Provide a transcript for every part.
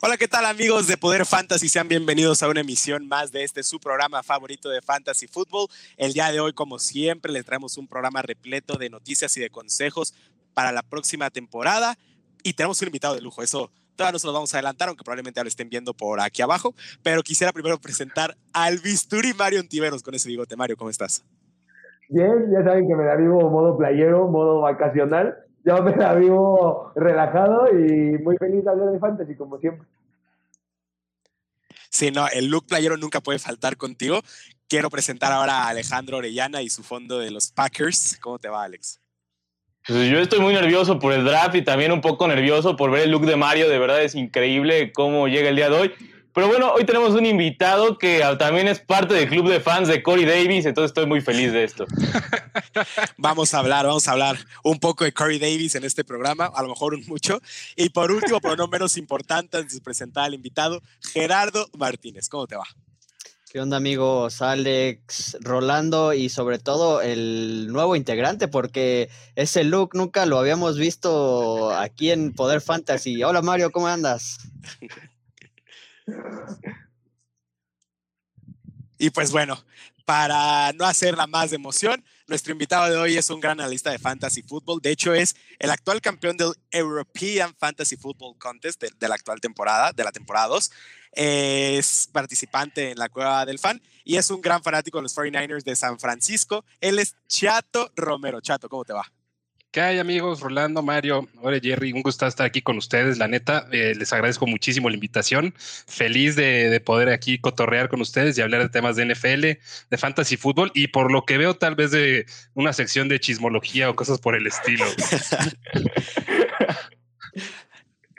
Hola, ¿qué tal amigos de Poder Fantasy? Sean bienvenidos a una emisión más de este su programa favorito de Fantasy Football. El día de hoy, como siempre, les traemos un programa repleto de noticias y de consejos para la próxima temporada. Y tenemos un invitado de lujo, eso todavía no se lo vamos a adelantar, aunque probablemente ya lo estén viendo por aquí abajo. Pero quisiera primero presentar al Bisturi Mario Antiveros con ese bigote. Mario, ¿cómo estás? Bien, ya saben que me la vivo modo playero, modo vacacional yo me la vivo relajado y muy feliz de hablar de fantasy, como siempre. Sí, no, el look playero nunca puede faltar contigo. Quiero presentar ahora a Alejandro Orellana y su fondo de los Packers. ¿Cómo te va, Alex? Pues yo estoy muy nervioso por el draft y también un poco nervioso por ver el look de Mario. De verdad es increíble cómo llega el día de hoy. Pero bueno, hoy tenemos un invitado que también es parte del club de fans de Corey Davis, entonces estoy muy feliz de esto. vamos a hablar, vamos a hablar un poco de Corey Davis en este programa, a lo mejor mucho. Y por último, pero no menos importante, antes de presentar al invitado, Gerardo Martínez. ¿Cómo te va? ¿Qué onda amigos? Alex, Rolando y sobre todo el nuevo integrante, porque ese look nunca lo habíamos visto aquí en Poder Fantasy. Hola Mario, ¿cómo andas? Y pues bueno, para no hacerla más de emoción, nuestro invitado de hoy es un gran analista de fantasy football. De hecho, es el actual campeón del European Fantasy Football Contest de, la actual temporada, de la temporada 2. Es participante en la Cueva del Fan y es un gran fanático de los 49ers de San Francisco. Él es Chato Romero. Chato, ¿cómo te va? ¿Qué hay amigos? Rolando, Mario, hola Jerry, un gusto estar aquí con ustedes. La neta, eh, les agradezco muchísimo la invitación. Feliz de, poder aquí cotorrear con ustedes y hablar de temas de NFL, de fantasy fútbol y por lo que veo tal vez de una sección de chismología o cosas por el estilo.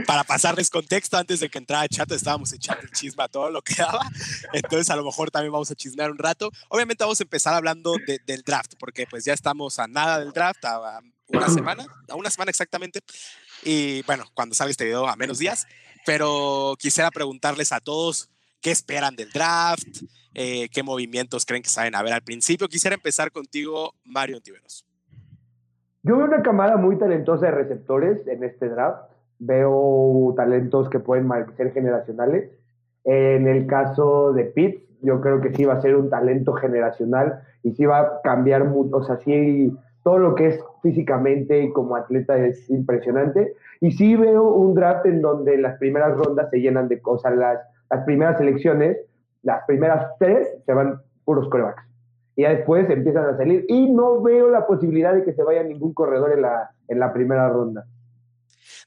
para pasarles contexto, antes de que entrara Chato, estábamos echando el chisme a todo lo que daba. Entonces, a lo mejor también vamos a chismear un rato. Obviamente, vamos a empezar hablando del draft, porque pues ya estamos a nada del draft, una semana, a una semana exactamente. Y bueno, cuando sale este video, a menos días. Pero quisiera preguntarles a todos qué esperan del draft, eh, qué movimientos creen que saben a ver al principio. Quisiera empezar contigo, Mario Antiveros. Yo veo una camada muy talentosa de receptores en este draft. Veo talentos que pueden ser generacionales. En el caso de Pitts, yo creo que sí va a ser un talento generacional y sí va a cambiar mucho. O sea, sí todo lo que es físicamente y como atleta es impresionante. Y sí veo un draft en donde las primeras rondas se llenan de cosas, las, las primeras elecciones, las primeras tres se van puros corebacks. Y ya después empiezan a salir. Y no veo la posibilidad de que se vaya ningún corredor en la, en la primera ronda.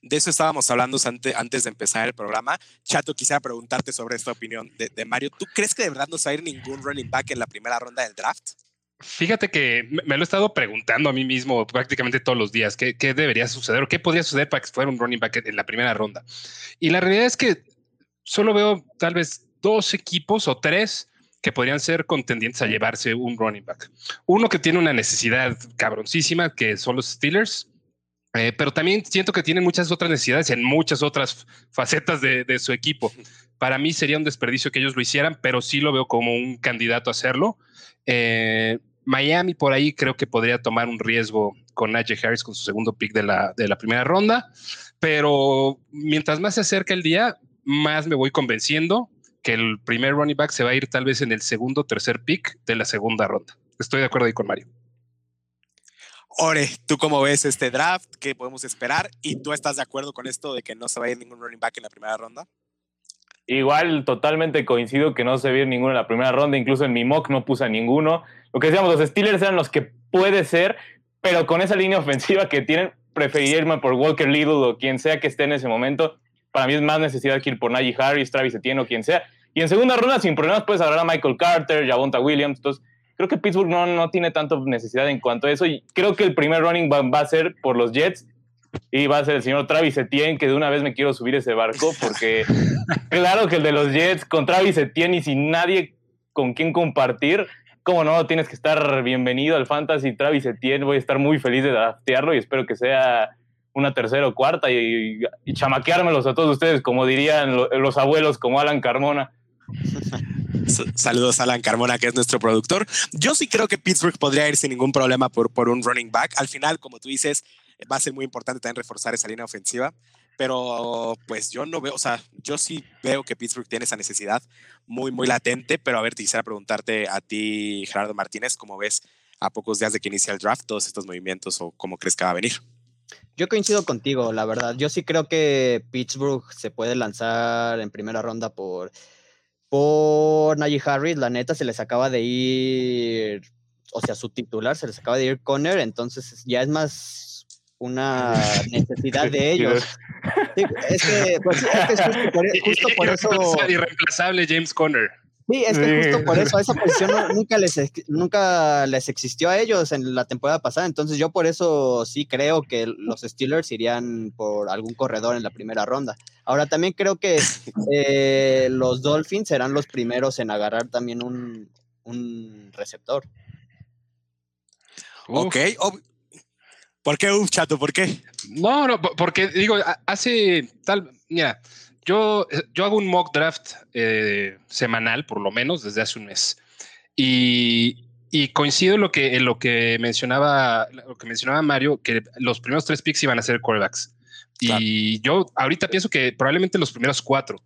De eso estábamos hablando antes de empezar el programa. Chato, quisiera preguntarte sobre esta opinión de, Mario. ¿Tú crees que de verdad no se va a ningún running back en la primera ronda del draft? Fíjate que me lo he estado preguntando a mí mismo prácticamente todos los días, ¿qué, debería suceder o qué podría suceder para que fuera un running back en la primera ronda? Y la realidad es que solo veo tal vez dos equipos o tres que podrían ser contendientes a llevarse un running back. Uno que tiene una necesidad cabroncísima, que son los Steelers, eh, pero también siento que tienen muchas otras necesidades en muchas otras facetas de, de, su equipo. Para mí sería un desperdicio que ellos lo hicieran, pero sí lo veo como un candidato a hacerlo. Eh, Miami por ahí creo que podría tomar un riesgo con Najee Harris con su segundo pick de la, de la primera ronda, pero mientras más se acerca el día, más me voy convenciendo que el primer running back se va a ir tal vez en el segundo o tercer pick de la segunda ronda. Estoy de acuerdo ahí con Mario. Ore, ¿tú cómo ves este draft? ¿Qué podemos esperar? ¿Y tú estás de acuerdo con esto de que no se va a ir ningún running back en la primera ronda? Igual totalmente coincido que no se vio ninguno en la primera ronda, incluso en mi mock no puse a ninguno. Lo que decíamos, los Steelers eran los que puede ser, pero con esa línea ofensiva que tienen, preferiría irme por Walker Little o quien sea que esté en ese momento. Para mí es más necesidad que ir por Najee Harris, Travis Etienne o quien sea. Y en segunda ronda, sin problemas, puedes hablar a Michael Carter, Javonta Williams. Entonces, creo que Pittsburgh no, no tiene tanta necesidad en cuanto a eso. Y creo que el primer running va, va a ser por los Jets y va a ser el señor Travis Etienne, que de una vez me quiero subir ese barco, porque claro que el de los Jets con Travis Etienne y sin nadie con quien compartir, como no, tienes que estar bienvenido al Fantasy Travis Etienne, voy a estar muy feliz de draftearlo y espero que sea una tercera o cuarta y, y, chamaqueármelos a todos ustedes, como dirían los abuelos, como Alan Carmona. Saludos a Alan Carmona, que es nuestro productor. Yo sí creo que Pittsburgh podría ir sin ningún problema por, por un running back. Al final, como tú dices, va a ser muy importante también reforzar esa línea ofensiva. pero pues yo no veo, o sea, yo sí veo que Pittsburgh tiene esa necesidad muy, muy latente, pero a ver, quisiera preguntarte a ti, Gerardo Martínez, ¿cómo ves a pocos días de que inicia el draft todos estos movimientos o cómo crees que va a venir? Yo coincido contigo, la verdad. Yo sí creo que Pittsburgh se puede lanzar en primera ronda por, por Najee Harris. La neta se les acaba de ir, o sea, su titular se les acaba de ir Conner, entonces ya es más una necesidad de ellos. Sí, es que, pues, es, que es justo por, justo por eso. Irreemplazable James Conner. Sí, es que justo por eso, esa posición nunca les, nunca les existió a ellos en la temporada pasada. Entonces, yo por eso sí creo que los Steelers irían por algún corredor en la primera ronda. Ahora, también creo que eh, los Dolphins serán los primeros en agarrar también un, un receptor. Ok. ¿Por qué, Uf, chato? ¿Por qué? No, no, porque digo, hace tal, mira, yo, eh, yo hago un mock draft eh, semanal, por lo menos, desde hace un mes. Y, y coincido en lo que, en lo que mencionaba, lo que mencionaba Mario, que los primeros tres picks iban a ser quarterbacks. Y yo ahorita pienso que probablemente los primeros cuatro.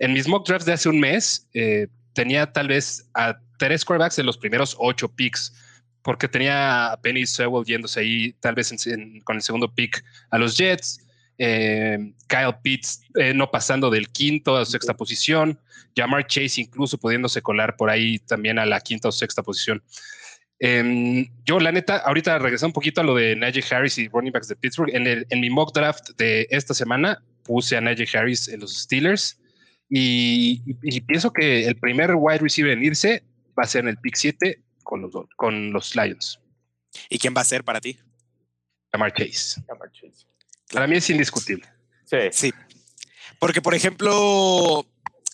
En mis mock drafts de hace un mes, eh, tenía tal vez a tres quarterbacks en los primeros ocho picks, porque tenía a Penny Sewell yéndose ahí, tal vez con el segundo pick a los Jets. Eh, Kyle Pitts eh, no pasando del quinto a sexta posición, Jamar Chase incluso pudiéndose colar por ahí también a la quinta o sexta posición. Em, yo, la neta, ahorita regresé un poquito a lo de Najee Harris y running backs de Pittsburgh. En, el, en mi mock draft de esta semana puse a Najee Harris en los Steelers y, pienso que el primer wide receiver en irse va a ser en el pick 7 con los, con los Lions. ¿Y quién va a ser para ti? Jamar Chase. Jamar Chase. Para mí es indiscutible. Sí. Sí. Porque, por ejemplo,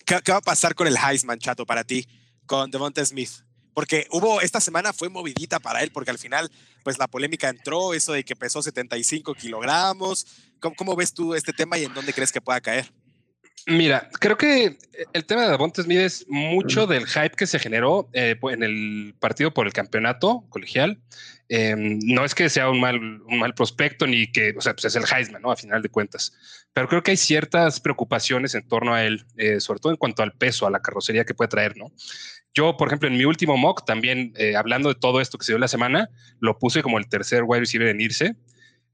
¿qué, va a pasar con el Heisman, chato, para ti, con Devonta Smith? Porque hubo, esta semana fue movidita para él, porque al final, pues la polémica entró, eso de que pesó 75 kilogramos. ¿Cómo, cómo ves tú este tema y en dónde crees que pueda caer? Mira, creo que el tema de Devonta Smith es mucho del hype que se generó eh, en el partido por el campeonato colegial. Em, no es que sea un mal, un mal prospecto ni que, o sea, pues es el Heisman, ¿no? A final de cuentas. Pero creo que hay ciertas preocupaciones en torno a él, eh, sobre todo en cuanto al peso, a la carrocería que puede traer, ¿no? Yo, por ejemplo, en mi último mock, también eh, hablando de todo esto que se dio la semana, lo puse como el tercer wide receiver en irse.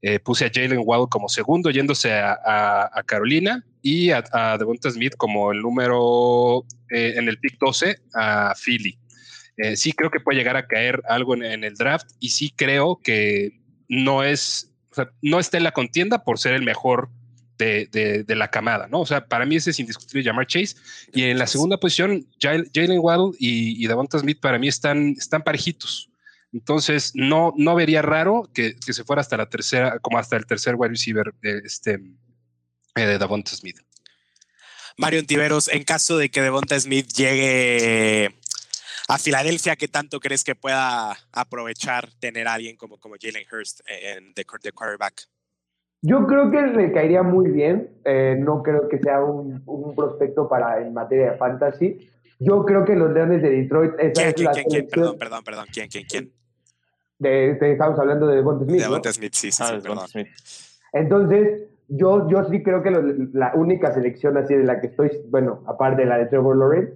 Eh, puse a Jalen Waddle como segundo, yéndose a, Carolina, y a, a Devonta Smith como el número en el pick 12 a Philly. Eh, sí creo que puede llegar a caer algo en, el draft y sí creo que no es, no está en la contienda por ser el mejor de, la camada, ¿no? O sea, para mí ese es indiscutible llamar Chase. Y en la segunda posición, Jalen Waddle y, y Davonta Smith para mí están, están parejitos. Entonces, no, no vería raro que, se fuera hasta la tercera, como hasta el tercer wide receiver de, este, eh, de Davonta Smith. Mario Antiveros, en caso de que Devonta Smith llegue a Filadelfia, ¿qué tanto crees que pueda aprovechar tener a alguien como, como Jalen Hurst en de, quarterback? Yo creo que le caería muy bien. Eh, no creo que sea un, un, prospecto para en materia de fantasy. Yo creo que los Leones de Detroit. ¿Quién, quién, quién, quién? Perdón, perdón, perdón. ¿Quién, quién, quién? De, estamos hablando de Devonta Smith. De Devonta Smith, sí, sí, ah, perdón. Smith. Entonces, yo, yo sí creo que la única selección así de la que estoy, bueno, aparte de la de Trevor Lawrence,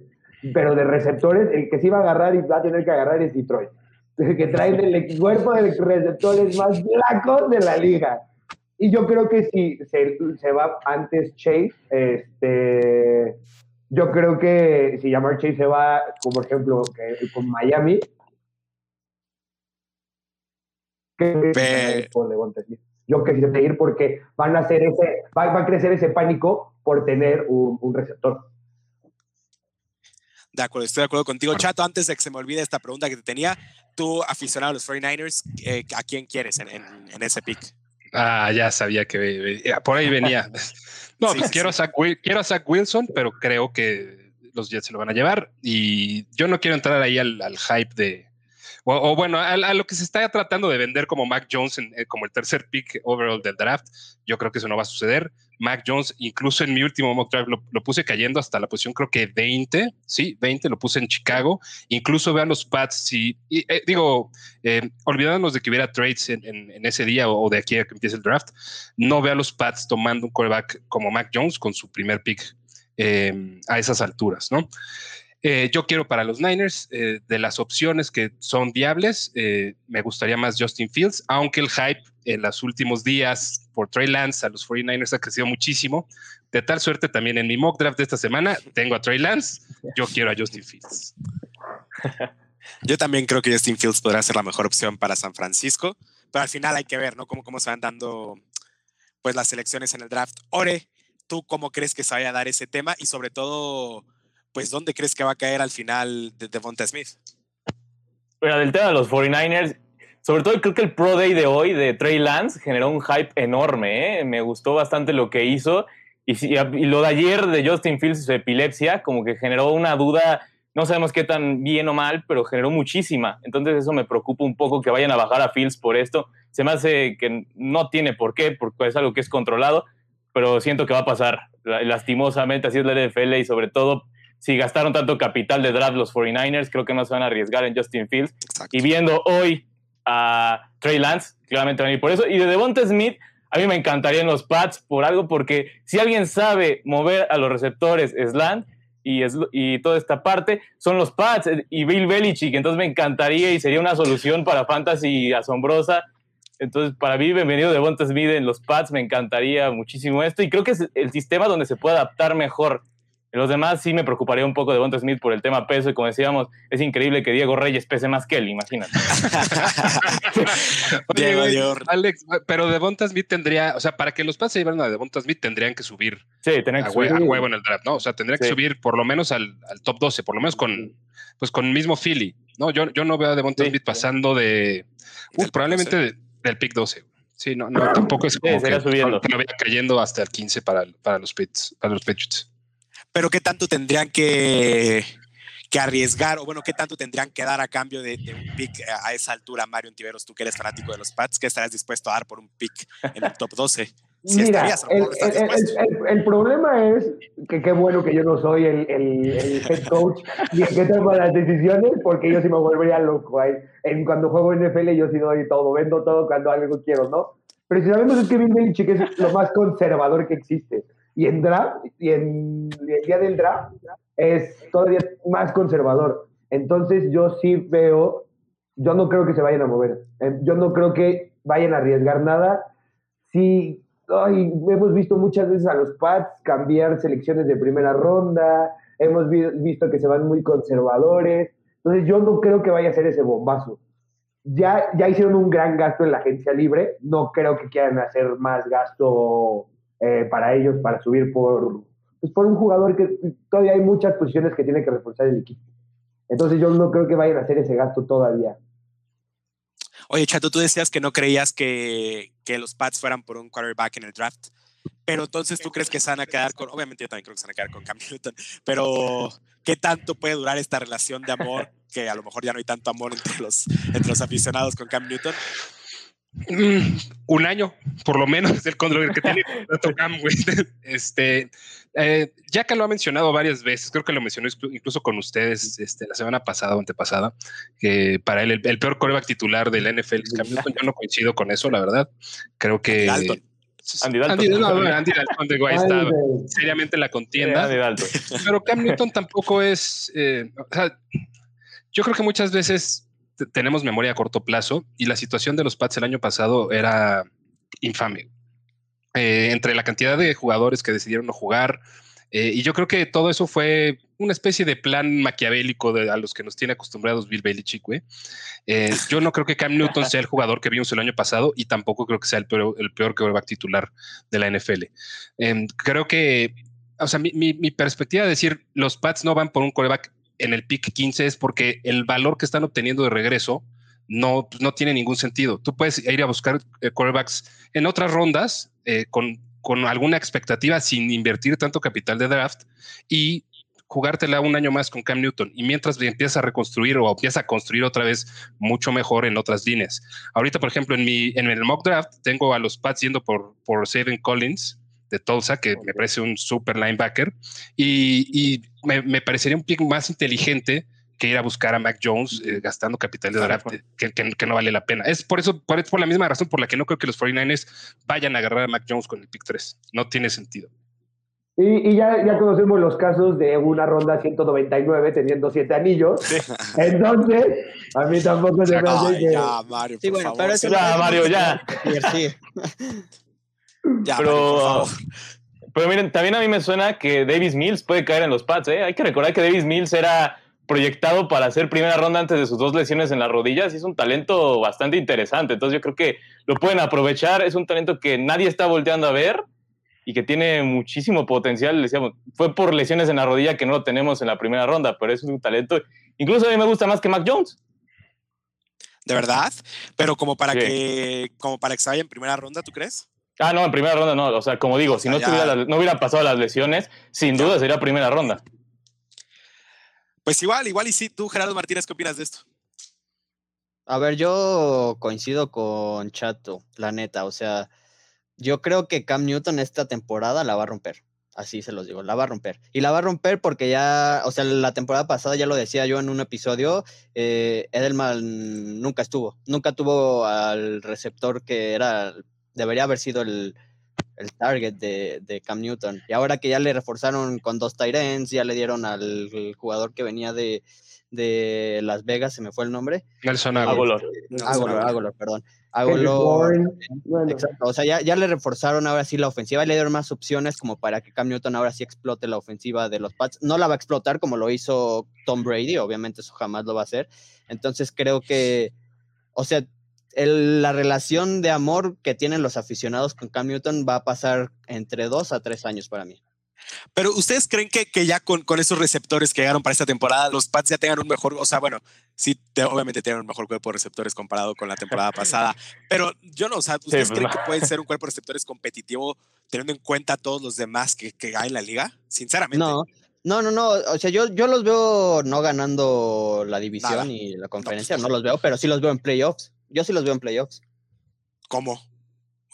pero de receptores, el que sí va a agarrar y va a tener que agarrar es Detroit. El que trae el cuerpo de receptores más blancos de la liga. Y yo creo que si se, se va antes Chase, este, yo creo que si Jamar Chase se va, como por ejemplo con Miami, que yo quisiera ir porque van a hacer ese, va, a crecer ese pánico por tener un, un receptor. De acuerdo, estoy de acuerdo contigo, Chato. Antes de que se me olvide esta pregunta que te tenía, tú, aficionado a los 49ers, eh, ¿a quién quieres en, en, ese pick? Ah, ya sabía que por ahí venía. No, pues quiero, A Zach, quiero a Zach Wilson, pero creo que los Jets se lo van a llevar. Y yo no quiero entrar ahí al, hype de o, bueno, a, lo que se está tratando de vender como Mac Jones eh, como el tercer pick overall del draft, yo creo que eso no va a suceder. Mac Jones, incluso en mi último mock draft lo, puse cayendo hasta la posición creo que 20, sí, 20, lo puse en Chicago. Incluso vean los Pats, y, eh, digo, eh, olvidándonos de que hubiera trades en, ese día o, de aquí a que empiece el draft, no veo a los Pats tomando un quarterback como Mac Jones con su primer pick eh, a esas alturas, ¿no? Eh, yo quiero para los Niners, eh, de las opciones que son viables, eh, me gustaría más Justin Fields, aunque el hype en los últimos días por Trey Lance a los 49ers ha crecido muchísimo. De tal suerte también en mi mock draft de esta semana tengo a Trey Lance, yo quiero a Justin Fields. Yo también creo que Justin Fields podrá ser la mejor opción para San Francisco, pero al final hay que ver, ¿no? Cómo, cómo se van dando pues las selecciones en el draft. Ore, ¿tú cómo crees que se vaya a dar ese tema? Y sobre todo pues ¿dónde crees que va a caer al final de Devonta Smith? Bueno, del tema de los 49ers, sobre todo creo que el Pro Day de hoy de Trey Lance generó un hype enorme, ¿eh? me gustó bastante lo que hizo y, y, lo de ayer de Justin Fields su epilepsia como que generó una duda, no sabemos qué tan bien o mal, pero generó muchísima, entonces eso me preocupa un poco que vayan a bajar a Fields por esto, se me hace que no tiene por qué, porque es algo que es controlado, pero siento que va a pasar, lastimosamente así es la NFL y sobre todo si gastaron tanto capital de draft los 49ers, creo que no se van a arriesgar en Justin Fields. Y viendo hoy a Trey Lance, claramente van a ir por eso. Y de Devonta Smith, a mí me encantarían los Pats por algo, porque si alguien sabe mover a los receptores slant y, y toda esta parte, son los Pats y Bill Belichick. Entonces me encantaría y sería una solución para Fantasy asombrosa. Entonces, para mí, bienvenido Devonta Smith en los Pats. Me encantaría muchísimo esto. Y creo que es el sistema donde se puede adaptar mejor los demás sí me preocuparía un poco de Bonta Smith por el tema peso y como decíamos, es increíble que Diego Reyes pese más que él, imagínate. Diego, Alex, pero Devonta Smith tendría, o sea, para que los pases se llevaran a Devonta Smith tendrían que subir, sí, tendrían que subir. a huevo en el draft, ¿no? O sea, tendría que subir por lo menos al, top 12, por lo menos con, pues con el mismo Philly, ¿no? Yo, yo no veo a Devonta Smith pasando de, probablemente del pick 12. Sí, no, no, tampoco es como que, subiendo. lo vaya cayendo hasta el 15 para, para los Pits, para los Patriots pero qué tanto tendrían que, que arriesgar, o bueno, qué tanto tendrían que dar a cambio de, un pick a esa altura, Mario Antiveros, tú que eres fanático de los Pats, ¿qué estarías dispuesto a dar por un pick en el top 12? Mira, el, problema es que qué bueno que yo no soy el, head coach y el que toma las decisiones, porque yo sí me volvería loco. En, cuando juego NFL yo sí doy todo, vendo todo cuando algo quiero, ¿no? Pero si sabemos es que Bill Belichick es lo más conservador que existe y en draft, y en, el día del draft es todavía más conservador. Entonces yo sí veo, yo no creo que se vayan a mover. Eh, yo no creo que vayan a arriesgar nada. Sí, hemos visto muchas veces a los Pats cambiar selecciones de primera ronda, hemos visto que se van muy conservadores. Entonces yo no creo que vaya a ser ese bombazo. Ya, ya hicieron un gran gasto en la agencia libre, no creo que quieran hacer más gasto eh, para ellos, para subir por, pues por un jugador que todavía hay muchas posiciones que tiene que reforzar el equipo. Entonces yo no creo que vayan a hacer ese gasto todavía. Oye, Chato, tú decías que no creías que, que los Pats fueran por un quarterback en el draft, pero entonces tú crees que se van a quedar con, obviamente yo también creo que se van a quedar con Cam Newton, pero ¿qué tanto puede durar esta relación de amor? Que a lo mejor ya no hay tanto amor entre los, entre los aficionados con Cam Newton. Un año, por lo menos, el control que tiene Este, eh, ya que lo ha mencionado varias veces, creo que lo mencionó incluso con ustedes este, la semana pasada o antepasada, que para él el, peor coreback titular del NFL es Cam Newton. Yo no coincido con eso, la verdad. Creo que. Andy Dalton. Andy, Dalton, de está seriamente la contienda. Pero Cam Newton tampoco es. Eh, o sea, yo creo que muchas veces tenemos memoria a corto plazo y la situación de los Pats el año pasado era infame. Eh, entre la cantidad de jugadores que decidieron no jugar, eh, y yo creo que todo eso fue una especie de plan maquiavélico de, a los que nos tiene acostumbrados Bill Belichick, güey. Eh, yo no creo que Cam Newton sea el jugador que vimos el año pasado y tampoco creo que sea el peor, el peor quarterback titular de la NFL. Em, creo que, o sea, mi, mi, perspectiva de decir los Pats no van por un quarterback en el pick 15 es porque el valor que están obteniendo de regreso no, pues, no tiene ningún sentido. Tú puedes ir a buscar eh, quarterbacks en otras rondas eh, con, con alguna expectativa sin invertir tanto capital de draft y jugártela un año más con Cam Newton y mientras empiezas a reconstruir o empiezas a construir otra vez mucho mejor en otras líneas. Ahorita, por ejemplo, en mi en el mock draft tengo a los Pats yendo por por Seven Collins de Tulsa, que me parece un super linebacker y, me, parecería un pick más inteligente que ir a buscar a Mac Jones eh, gastando capital de draft que, que, no vale la pena. Es por eso, por, por la misma razón por la que no creo que los 49ers vayan a agarrar a Mac Jones con el pick 3. No tiene sentido. Y, ya, ya conocemos los casos de una ronda 199 teniendo siete anillos. Entonces, a mí tampoco se me hace que... Ya, Mario, sí, bueno, pero ya, Mario, ya. Sí. ya, pero, pero miren, también a mí me suena que Davis Mills puede caer en los pads. ¿eh? Hay que recordar que Davis Mills era proyectado para hacer primera ronda antes de sus dos lesiones en las rodillas y es un talento bastante interesante. Entonces yo creo que lo pueden aprovechar. Es un talento que nadie está volteando a ver y que tiene muchísimo potencial. Decíamos, fue por lesiones en la rodilla que no lo tenemos en la primera ronda, pero es un talento. Incluso a mí me gusta más que Mac Jones. ¿De verdad? Pero como para que como para que se vaya en primera ronda, ¿tú crees? Ah, no, en primera ronda no. O sea, como digo, si no, no hubieran pasado las lesiones, sin duda sería primera ronda. Pues igual, igual y sí. Tú, Gerardo Martínez, ¿qué opinas de esto? A ver, yo coincido con Chato, la neta. O sea, yo creo que Cam Newton esta temporada la va a romper. Así se los digo, la va a romper. Y la va a romper porque ya, o sea, la temporada pasada ya lo decía yo en un episodio, eh, Edelman nunca estuvo, nunca tuvo al receptor que era, debería haber sido el, target de, Cam Newton. Y ahora que ya le reforzaron con dos Tyrants, ya le dieron al jugador que venía de, de Las Vegas, se me fue el nombre. Nelson Aguilar. Aguilar, perdón. Exacto. O sea, ya, ya, le reforzaron ahora sí la ofensiva y le dieron más opciones como para que Cam Newton ahora sí explote la ofensiva de los Pats. No la va a explotar como lo hizo Tom Brady, obviamente eso jamás lo va a hacer. Entonces creo que, o sea, la relación de amor que tienen los aficionados con Cam Newton va a pasar entre dos a tres años para mí. Pero ustedes creen que, que ya con, con, esos receptores que llegaron para esta temporada, los Pats ya tengan un mejor, o sea, bueno, sí, obviamente tienen un mejor cuerpo de receptores comparado con la temporada pasada, pero yo no, o sea, ¿ustedes pues creen que puede ser un cuerpo de receptores competitivo teniendo en cuenta a todos los demás que, que hay en la liga? Sinceramente. No. No, no, no. O sea, yo, yo los veo no ganando la división y la conferencia, no, los veo, pero sí los veo en playoffs. Yo sí los veo en playoffs. ¿Cómo?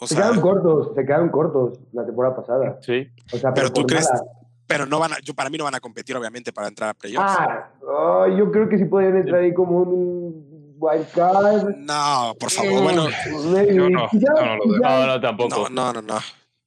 se quedaron cortos, se quedaron cortos la temporada pasada. Sí. O sea, pero, tú crees, pero no van a, yo para mí no van a competir obviamente para entrar a playoffs. Ah, yo creo que sí podrían entrar ahí como un wildcard. No, por favor, bueno. no, no, no, no, tampoco. No, no, no.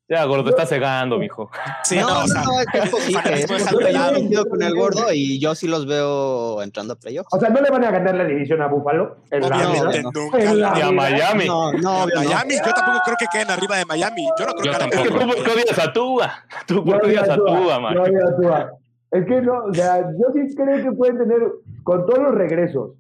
Ya, gordo, te está cegando, mijo. Sí, no, no, o sea, no, es Yo con el gordo y yo sí los veo entrando a playoffs. O sea, ¿no le van a ganar la división a Buffalo? Obviamente nunca. Y a Miami. No, no, Miami, yo tampoco creo que queden arriba de Miami. Yo no creo yo que tampoco. Es que tú por odias a Tua. Tú odias a Tua, man. Es que no, o sea, yo sí creo que pueden tener, con todos los regresos,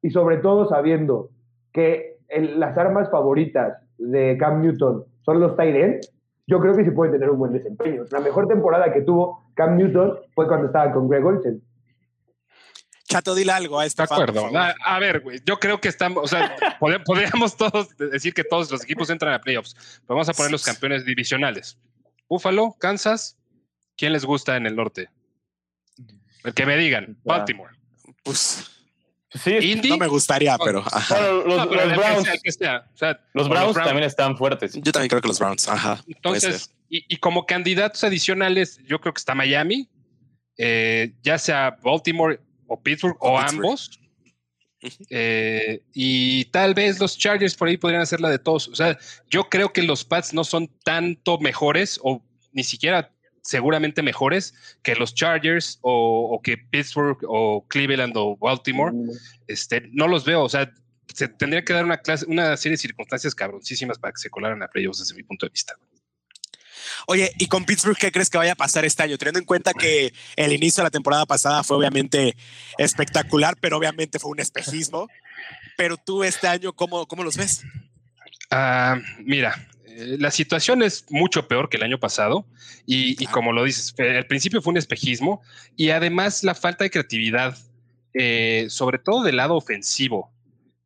y sobre todo sabiendo que las armas favoritas de Cam Newton son los tight yo creo que sí puede tener un buen desempeño. La mejor temporada que tuvo Cam Newton fue cuando estaba con Greg Olsen. Chato, dile algo a este. De acuerdo. A, ver, güey, yo creo que estamos, o sea, podríamos todos decir que todos los equipos entran a playoffs. Pero vamos a poner los campeones divisionales. Buffalo, Kansas, ¿quién les gusta en el norte? El que me digan, Baltimore. Pues Sí, no me gustaría, pero. los, Browns, los, Browns, también están fuertes. Yo también creo que los Browns. Ajá. Entonces, y, como candidatos adicionales, yo creo que está Miami, eh, ya sea Baltimore o Pittsburgh o, ambos. Eh, y tal vez los Chargers por ahí podrían hacer la de todos. O sea, yo creo que los Pats no son tanto mejores o ni siquiera seguramente mejores que los Chargers o, que Pittsburgh o Cleveland o Baltimore. Este, no los veo, o sea, se tendría que dar una, clase, una serie de circunstancias cabroncísimas para que se colaran a playoffs desde mi punto de vista. Oye, ¿y con Pittsburgh qué crees que vaya a pasar este año? Teniendo en cuenta que el inicio de la temporada pasada fue obviamente espectacular, pero obviamente fue un espejismo. Pero tú este año, ¿cómo, cómo los ves? Ah, mira, eh, la situación es mucho peor que el año pasado y, como lo dices, al principio fue un espejismo y además la falta de creatividad, eh, sobre todo del lado ofensivo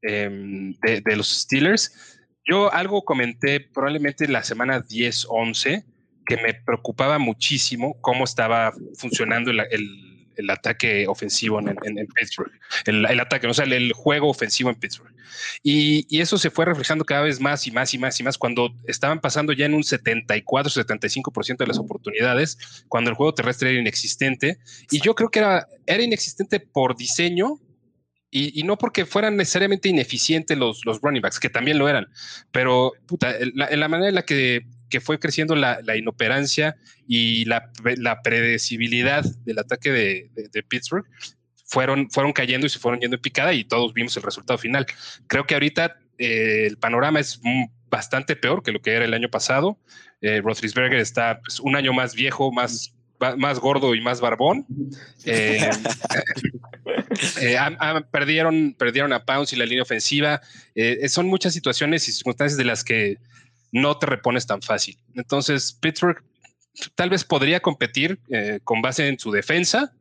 em, de, los Steelers. Yo algo comenté probablemente en la semana 10-11 que me preocupaba muchísimo cómo estaba funcionando el, el ataque ofensivo en, Pittsburgh, el, ataque, o sea, el, juego ofensivo en Pittsburgh. Y, y, eso se fue reflejando cada vez más y más y más y más cuando estaban pasando ya en un 74, 75% de las oportunidades, cuando el juego terrestre era inexistente. Y yo creo que era, era inexistente por diseño y, no porque fueran necesariamente ineficientes los, los running backs, que también lo eran, pero puta, en la manera en la que, que fue creciendo la, la inoperancia y la, la, predecibilidad del ataque de, de, Pittsburgh, fueron, fueron cayendo y se fueron yendo en picada y todos vimos el resultado final. Creo que ahorita eh, el panorama es bastante peor que lo que era el año pasado. Eh, Roethlisberger está pues, un año más viejo, más más gordo y más barbón. Eh, eh, perdieron, perdieron a Pounce y la línea ofensiva. Son muchas situaciones y circunstancias de las que no te repones tan fácil. Entonces, Pittsburgh tal vez podría competir con base en su defensa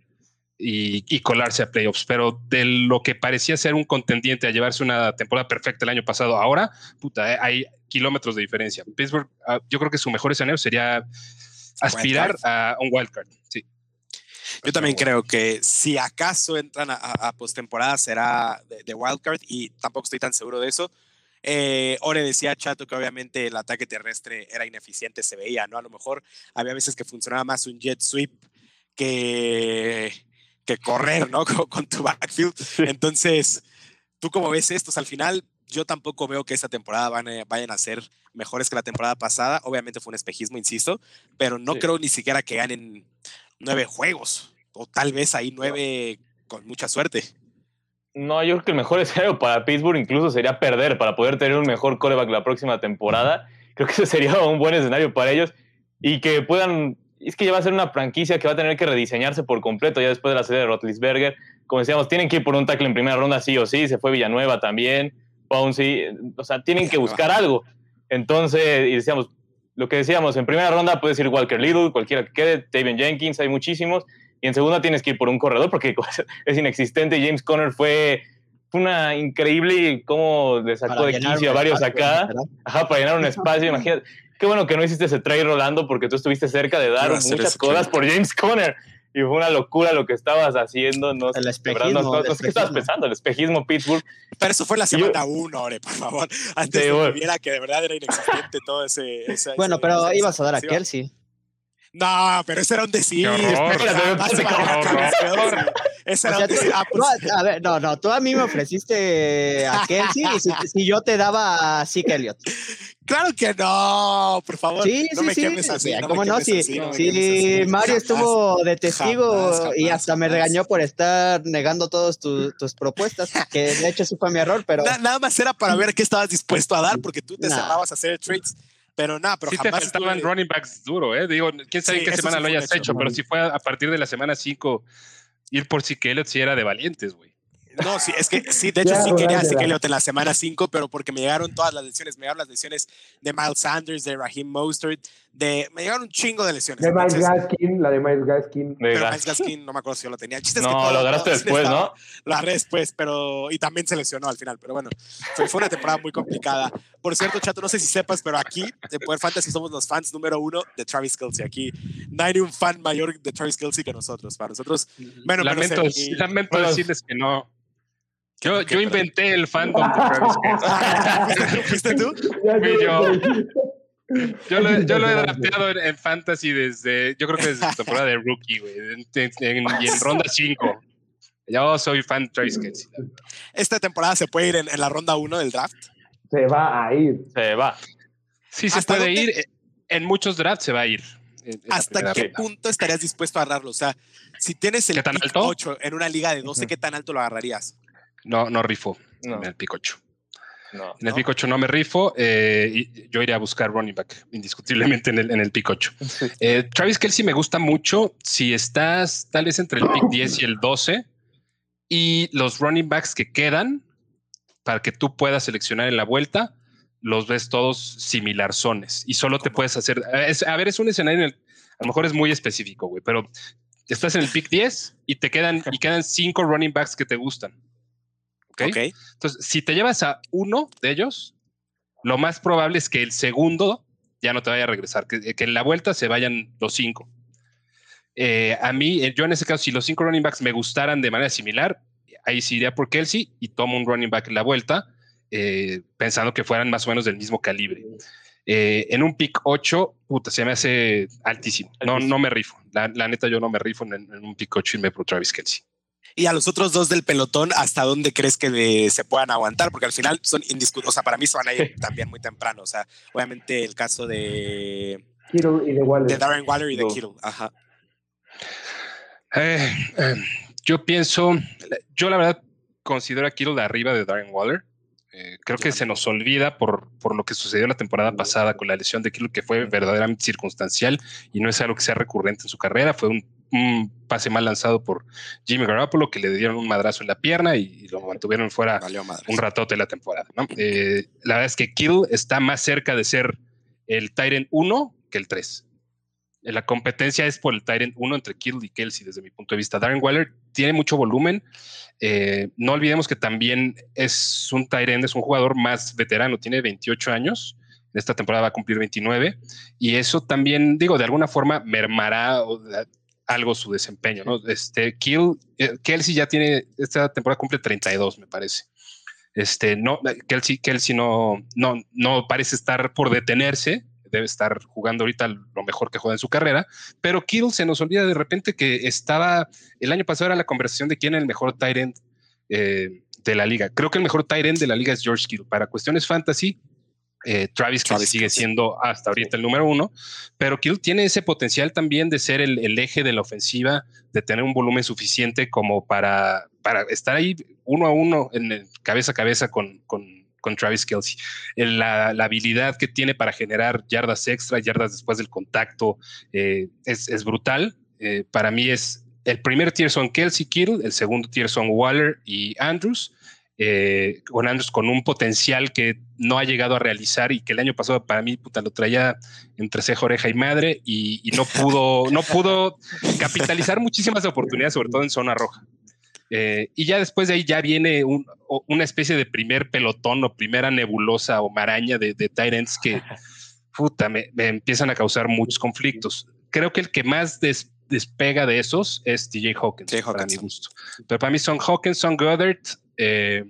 y, colarse a playoffs, pero de lo que parecía ser un contendiente a llevarse una temporada perfecta el año pasado, ahora, puta, hay kilómetros de diferencia. Pittsburgh, ah, yo creo que su mejor escenario sería aspirar a un wildcard. Sí. Yo también creo que si acaso entran a, postemporada será de, wildcard y tampoco estoy tan seguro de eso. Eh, Ore decía Chato que obviamente el ataque terrestre era ineficiente, se veía, ¿no? A lo mejor había veces que funcionaba más un jet sweep que, que correr, ¿no? Con, tu backfield. Entonces, ¿tú cómo ves esto? al final, yo tampoco veo que esta temporada van vayan a ser mejores que la temporada pasada. Obviamente fue un espejismo, insisto, pero no creo ni siquiera que ganen nueve juegos o tal vez ahí nueve con mucha suerte. No, yo creo que el mejor escenario para Pittsburgh incluso sería perder para poder tener un mejor coreback la próxima temporada. Creo que ese sería un buen escenario para ellos y que puedan. Es que ya va a ser una franquicia que va a tener que rediseñarse por completo ya después de la serie de Rotlisberger. Como decíamos, tienen que ir por un tackle en primera ronda sí o sí. Se fue Villanueva también. Pouncy. O sea, tienen que buscar algo. Entonces, y decíamos, lo que decíamos, en primera ronda puedes ir Walker Little, cualquiera que quede, David Jenkins, hay muchísimos, y en segunda tienes que ir por un corredor porque es inexistente. James Conner fue, una increíble cómo le sacó de 15 a varios acá, ajá, para llenar un espacio, imagínate. Qué bueno que no hiciste ese trade, Rolando, porque tú estuviste cerca de dar muchas cosas por James Conner y fue una locura lo que estabas haciendo. No el espejismo. ¿Qué estabas pensando? El espejismo Pittsburgh. Pero eso fue la semana uno, Ore, por favor. Antes de que viera que de verdad era inexistente todo ese. bueno, pero ibas a dar a Kelsey. No, pero ese era un decir. Ese era un decir. Ah, pues. a ver, no, no, tú a mí me ofreciste a Kelsey y si, yo te daba a Zeke Elliott. Claro que no, por favor. Sí, no sí, me quemes así. No ¿Cómo no? Si, si Mario estuvo de testigo y hasta me regañó por estar negando todas tus propuestas, que de hecho sí fue mi error, pero. nada más era para ver qué estabas dispuesto a dar, porque tú te cerrabas a hacer trades pero nada, pero sí jamás. te faltaban running backs duro, ¿eh? Digo, quién sabe en qué semana lo hayas hecho, pero si fue a, partir de la semana 5, ir por si que sí era de valientes, güey. No, sí, es que sí, de hecho sí quería así que en la semana 5, pero porque me llegaron todas las lesiones, me llegaron las lesiones de Miles Sanders, de Raheem Mostert, de, me llegaron un chingo de lesiones. De Miles Gaskin, la de Miles Gaskin. Pero Miles Gaskin, no me acuerdo si yo lo tenía. no, lo agarraste después, ¿no? Lo agarré después, pero, y también se lesionó al final, pero bueno, fue, fue, una temporada muy complicada. Por cierto, Chato, no sé si sepas, pero aquí, de Poder Fantasy, somos los fans número uno de Travis Kelsey. Aquí no hay un fan mayor de Travis Kelsey que nosotros. Para nosotros, bueno, lamento, lamento decirles que no, yo, yo inventé el fandom de Travis. ¿Fuiste tú? yo. Yo lo, yo lo, he drafteado en, Fantasy desde, yo creo que desde la temporada de Rookie, güey, y en ronda 5. Yo soy fan de Travis Kelce. ¿Esta temporada se puede ir en, la ronda 1 del draft? Se va a ir. Se va. Sí, se puede ir. En muchos drafts se va a ir. ¿Hasta qué punto estarías dispuesto a agarrarlo? O sea, si tienes el pick 8 en una liga de 12, ¿qué tan alto lo agarrarías? No, no rifo en el Picocho. en el Picocho no me rifo. Eh, y yo iría a buscar running back, indiscutiblemente en el, en el Picocho. Eh, Travis Kelsey me gusta mucho si estás tal vez entre el pick 10 y el 12 y los running backs que quedan para que tú puedas seleccionar en la vuelta, los ves todos similar zones y solo te puedes hacer. a ver, es un escenario, a lo mejor es muy específico, güey, pero estás en el pick 10 y te quedan y quedan cinco running backs que te gustan ¿Okay? Entonces, si te llevas a uno de ellos, lo más probable es que el segundo ya no te vaya a regresar, que, en la vuelta se vayan los cinco. Eh, a mí, eh, yo en ese caso, si los cinco running backs me gustaran de manera similar, ahí sí iría por Kelsey y tomo un running back en la vuelta, eh, pensando que fueran más o menos del mismo calibre. en un pick 8, puta, se me hace altísimo. No, no me rifo. La, neta, yo no me rifo en, en un pick 8 y me por Travis Kelsey. Y a los otros dos del pelotón, ¿hasta dónde crees que se puedan aguantar? Porque al final son indiscutibles. O sea, para mí se van a ir también muy temprano. O sea, obviamente el caso de. Kittle y de Waller. De Darren Waller y de Kittle. Ajá. Eh, em, yo pienso. Yo la verdad considero a Kittle de arriba de Darren Waller. Eh, creo que se nos olvida por, por lo que sucedió la temporada pasada con la lesión de Kittle, que fue verdaderamente circunstancial y no es algo que sea recurrente en su carrera. Fue un un pase mal lanzado por Jimmy Garoppolo, que le dieron un madrazo en la pierna y, lo mantuvieron fuera un ratote la temporada. Eh, la verdad es que Kill está más cerca de ser el Tyrant 1 que el 3. Eh, la competencia es por el Tyrant 1 entre Kill y Kelsey, desde mi punto de vista. Darren Waller tiene mucho volumen. Eh, no olvidemos que también es un Tyrant, es un jugador más veterano, tiene 28 años esta temporada va a cumplir 29 y eso también, digo, de alguna forma mermará algo su desempeño, ¿no? Este, Kill, eh, Kelsey ya tiene, esta temporada cumple 32, me parece. Este, no, Kelsey, Kelsey no, no, no parece estar por detenerse, debe estar jugando ahorita lo mejor que juega en su carrera, pero Kill se nos olvida de repente que estaba, el año pasado era la conversación de quién es el mejor tight end eh, de la liga. Creo que el mejor tight end de la liga es George Kittle. Para cuestiones fantasy, eh, Travis, que sigue siendo hasta ahorita el número uno, pero Kittle tiene ese potencial también de ser el, eje de la ofensiva, de tener un volumen suficiente como para, para estar ahí uno a uno, en cabeza a cabeza con, con, Travis Kelsey. La, habilidad que tiene para generar yardas extra, yardas después del contacto, eh, es, brutal. Eh, para mí es el primer tier son Kelsey Kittle, el segundo tier son Waller y Andrews eh, con Andrews con un potencial que no ha llegado a realizar y que el año pasado para mí puta, lo traía entre ceja, oreja y madre y, no pudo, no pudo capitalizar muchísimas oportunidades, sobre todo en zona roja. Eh, y ya después de ahí ya viene una especie de primer pelotón o primera nebulosa o maraña de, de Tyrants que puta, me, empiezan a causar muchos conflictos. Creo que el que más despega de esos es TJ Hawkins, para mi gusto. Pero para mí son Hawkins, son Goddard, eh,